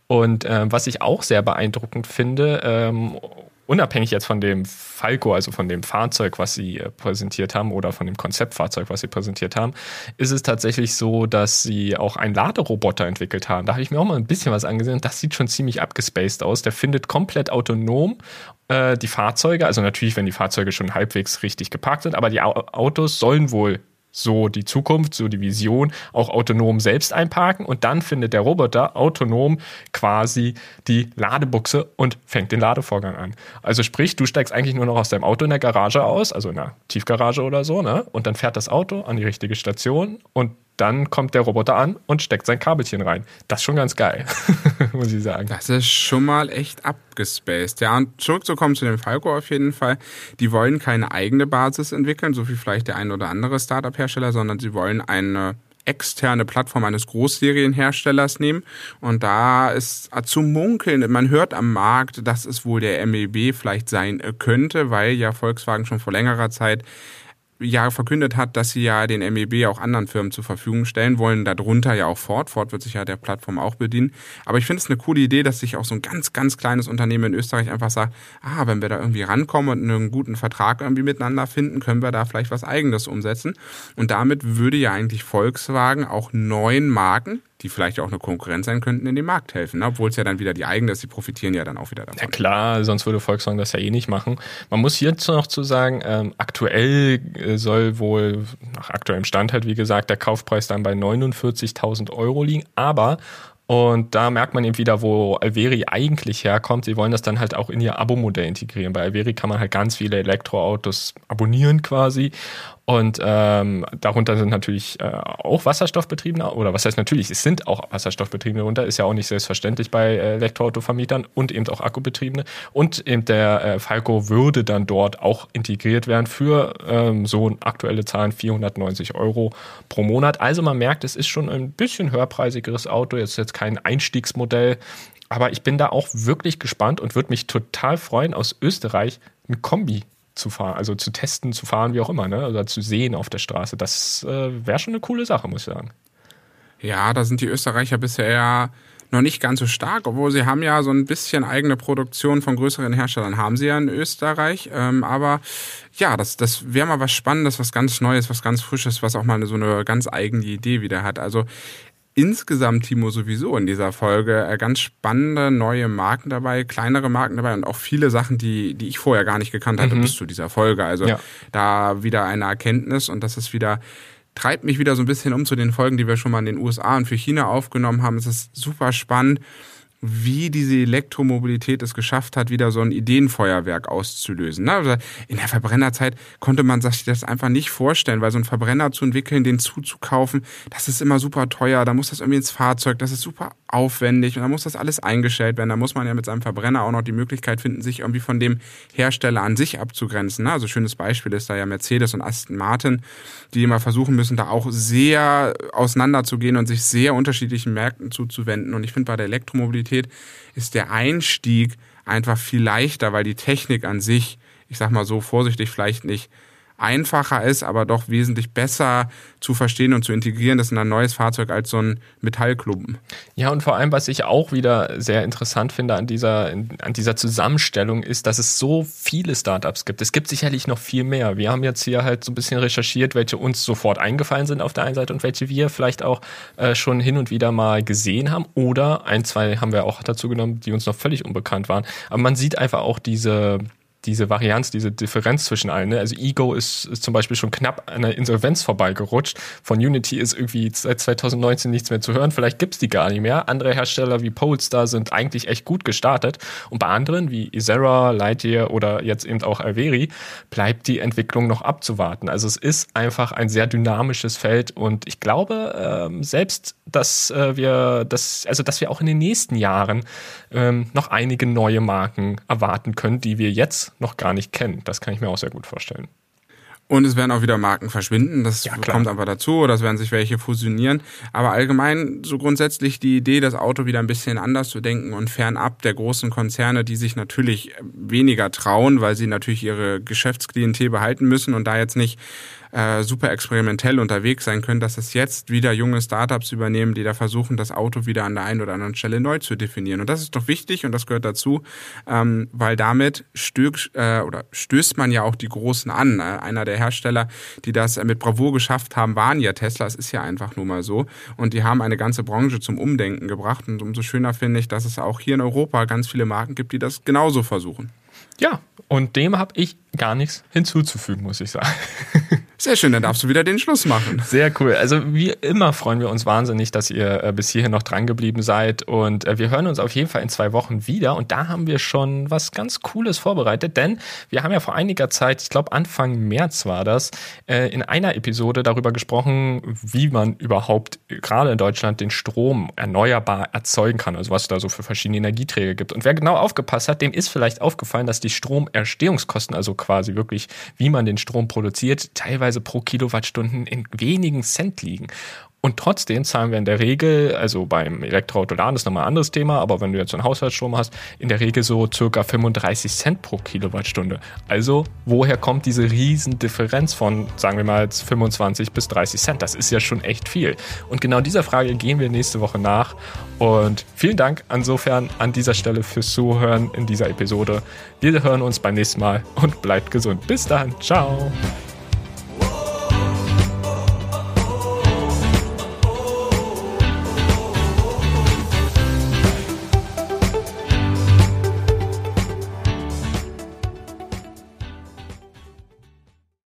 Und äh, was ich auch sehr beeindruckend finde, ähm, unabhängig jetzt von dem Falco, also von dem Fahrzeug, was sie äh, präsentiert haben oder von dem Konzeptfahrzeug, was sie präsentiert haben, ist es tatsächlich so, dass sie auch einen Laderoboter entwickelt haben. Da habe ich mir auch mal ein bisschen was angesehen. Das sieht schon ziemlich abgespaced aus. Der findet komplett autonom äh, die Fahrzeuge, also natürlich, wenn die Fahrzeuge schon halbwegs richtig geparkt sind, aber die Autos sollen wohl so die Zukunft, so die Vision, auch autonom selbst einparken und dann findet der Roboter autonom quasi die Ladebuchse und fängt den Ladevorgang an. Also sprich, du steigst eigentlich nur noch aus deinem Auto in der Garage aus, also in der Tiefgarage oder so, ne? Und dann fährt das Auto an die richtige Station und dann kommt der Roboter an und steckt sein Kabelchen rein. Das ist schon ganz geil, muss ich sagen. Das ist schon mal echt abgespaced. Ja, und zurückzukommen zu dem Falco auf jeden Fall. Die wollen keine eigene Basis entwickeln, so wie vielleicht der ein oder andere Startup-Hersteller, sondern sie wollen eine externe Plattform eines Großserienherstellers nehmen. Und da ist zu munkeln, man hört am Markt, dass es wohl der MEB vielleicht sein könnte, weil ja Volkswagen schon vor längerer Zeit ja verkündet hat, dass sie ja den MEB auch anderen Firmen zur Verfügung stellen wollen, darunter ja auch Ford. Ford wird sich ja der Plattform auch bedienen. Aber ich finde es eine coole Idee, dass sich auch so ein ganz, ganz kleines Unternehmen in Österreich einfach sagt, ah, wenn wir da irgendwie rankommen und einen guten Vertrag irgendwie miteinander finden, können wir da vielleicht was Eigenes umsetzen. Und damit würde ja eigentlich Volkswagen auch neuen Marken, die vielleicht auch eine Konkurrenz sein könnten, in den Markt helfen. Ne? Obwohl es ja dann wieder die eigene ist, die profitieren ja dann auch wieder davon. Ja klar, sonst würde Volkswagen das ja eh nicht machen. Man muss hierzu noch zu sagen, ähm, aktuell äh, soll wohl, nach aktuellem Stand halt, wie gesagt, der Kaufpreis dann bei 49.000 Euro liegen. Aber und da merkt man eben wieder, wo Alveri eigentlich herkommt. Sie wollen das dann halt auch in ihr Abo-Modell integrieren. Bei Alveri kann man halt ganz viele Elektroautos abonnieren quasi. Und ähm, darunter sind natürlich äh, auch Wasserstoffbetriebene, oder was heißt natürlich, es sind auch Wasserstoffbetriebene darunter, ist ja auch nicht selbstverständlich bei äh, Elektroautovermietern und eben auch Akkubetriebene. Und eben der äh, Falco würde dann dort auch integriert werden für ähm, so aktuelle Zahlen 490 Euro pro Monat. Also man merkt, es ist schon ein bisschen höherpreisigeres Auto, jetzt jetzt kein Einstiegsmodell. Aber ich bin da auch wirklich gespannt und würde mich total freuen, aus Österreich ein Kombi zu fahren, also zu testen, zu fahren, wie auch immer, ne? Oder zu sehen auf der Straße. Das äh, wäre schon eine coole Sache, muss ich sagen. Ja, da sind die Österreicher bisher ja noch nicht ganz so stark, obwohl sie haben ja so ein bisschen eigene Produktion von größeren Herstellern, haben sie ja in Österreich. Ähm, aber ja, das, das wäre mal was Spannendes, was ganz Neues, was ganz Frisches, was auch mal so eine ganz eigene Idee wieder hat. Also insgesamt, Timo, sowieso in dieser Folge äh, ganz spannende neue Marken dabei, kleinere Marken dabei und auch viele Sachen, die, die ich vorher gar nicht gekannt hatte mhm. bis zu dieser Folge. Also ja. da wieder eine Erkenntnis und das ist wieder treibt mich wieder so ein bisschen um zu den Folgen, die wir schon mal in den USA und für China aufgenommen haben. Es ist super spannend wie diese Elektromobilität es geschafft hat, wieder so ein Ideenfeuerwerk auszulösen. Also in der Verbrennerzeit konnte man sich das einfach nicht vorstellen, weil so ein Verbrenner zu entwickeln, den zuzukaufen, das ist immer super teuer, da muss das irgendwie ins Fahrzeug, das ist super aufwendig und da muss das alles eingestellt werden. Da muss man ja mit seinem Verbrenner auch noch die Möglichkeit finden, sich irgendwie von dem Hersteller an sich abzugrenzen. Also schönes Beispiel ist da ja Mercedes und Aston Martin, die immer versuchen müssen, da auch sehr auseinanderzugehen und sich sehr unterschiedlichen Märkten zuzuwenden. Und ich finde bei der Elektromobilität Mobilität ist der Einstieg einfach viel leichter, weil die Technik an sich, ich sag mal so vorsichtig, vielleicht nicht einfacher ist, aber doch wesentlich besser zu verstehen und zu integrieren ist in ein neues Fahrzeug als so ein Metallklumpen. Ja, und vor allem, was ich auch wieder sehr interessant finde an dieser, an dieser Zusammenstellung, ist, dass es so viele Startups gibt. Es gibt sicherlich noch viel mehr. Wir haben jetzt hier halt so ein bisschen recherchiert, welche uns sofort eingefallen sind auf der einen Seite und welche wir vielleicht auch äh, schon hin und wieder mal gesehen haben. Oder ein, zwei haben wir auch dazu genommen, die uns noch völlig unbekannt waren. Aber man sieht einfach auch diese, diese Varianz, diese Differenz zwischen allen. Ne? Also Ego ist, ist zum Beispiel schon knapp an der Insolvenz vorbeigerutscht. Von Unity ist irgendwie seit 2019 nichts mehr zu hören. Vielleicht gibt's die gar nicht mehr. Andere Hersteller wie Polestar sind eigentlich echt gut gestartet. Und bei anderen wie Isera, Lightyear oder jetzt eben auch Alveri bleibt die Entwicklung noch abzuwarten. Also es ist einfach ein sehr dynamisches Feld und ich glaube ähm, selbst, dass äh, wir das, also dass wir auch in den nächsten Jahren ähm, noch einige neue Marken erwarten können, die wir jetzt noch gar nicht kennen. Das kann ich mir auch sehr gut vorstellen. Und es werden auch wieder Marken verschwinden, das ja, kommt aber dazu, oder es werden sich welche fusionieren. Aber allgemein so grundsätzlich die Idee, das Auto wieder ein bisschen anders zu denken und fernab der großen Konzerne, die sich natürlich weniger trauen, weil sie natürlich ihre Geschäftsklientel behalten müssen und da jetzt nicht äh, super experimentell unterwegs sein können, dass es jetzt wieder junge Startups übernehmen, die da versuchen, das Auto wieder an der einen oder anderen Stelle neu zu definieren. Und das ist doch wichtig und das gehört dazu, ähm, weil damit stößt, äh, oder stößt man ja auch die Großen an. Äh, einer der Hersteller, die das mit Bravour geschafft haben, waren ja Tesla. Es ist ja einfach nur mal so. Und die haben eine ganze Branche zum Umdenken gebracht. Und umso schöner finde ich, dass es auch hier in Europa ganz viele Marken gibt, die das genauso versuchen. Ja, und dem habe ich gar nichts hinzuzufügen, muss ich sagen. Sehr schön, dann darfst du wieder den Schluss machen. Sehr cool. Also wie immer freuen wir uns wahnsinnig, dass ihr äh, bis hierhin noch dran geblieben seid. Und äh, wir hören uns auf jeden Fall in zwei Wochen wieder. Und da haben wir schon was ganz Cooles vorbereitet, denn wir haben ja vor einiger Zeit, ich glaube Anfang März war das, äh, in einer Episode darüber gesprochen, wie man überhaupt gerade in Deutschland den Strom erneuerbar erzeugen kann. Also was es da so für verschiedene Energieträger gibt. Und wer genau aufgepasst hat, dem ist vielleicht aufgefallen, dass die Stromerstehungskosten, also quasi wirklich, wie man den Strom produziert, teilweise teilweise pro Kilowattstunden in wenigen Cent liegen. Und trotzdem zahlen wir in der Regel, also beim Elektroauto laden ist nochmal ein anderes Thema, aber wenn du jetzt einen Haushaltsstrom hast, in der Regel so circa 35 Cent pro Kilowattstunde. Also woher kommt diese riesen Differenz von, sagen wir mal, 25 bis 30 Cent? Das ist ja schon echt viel. Und genau dieser Frage gehen wir nächste Woche nach. Und vielen Dank insofern an dieser Stelle fürs Zuhören in dieser Episode. Wir hören uns beim nächsten Mal und bleibt gesund. Bis dann. Ciao.